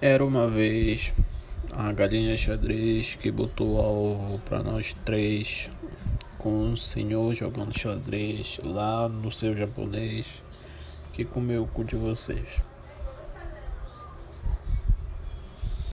Era uma vez a galinha xadrez que botou ovo para nós três, com um senhor jogando xadrez lá no seu japonês que comeu o cu de vocês.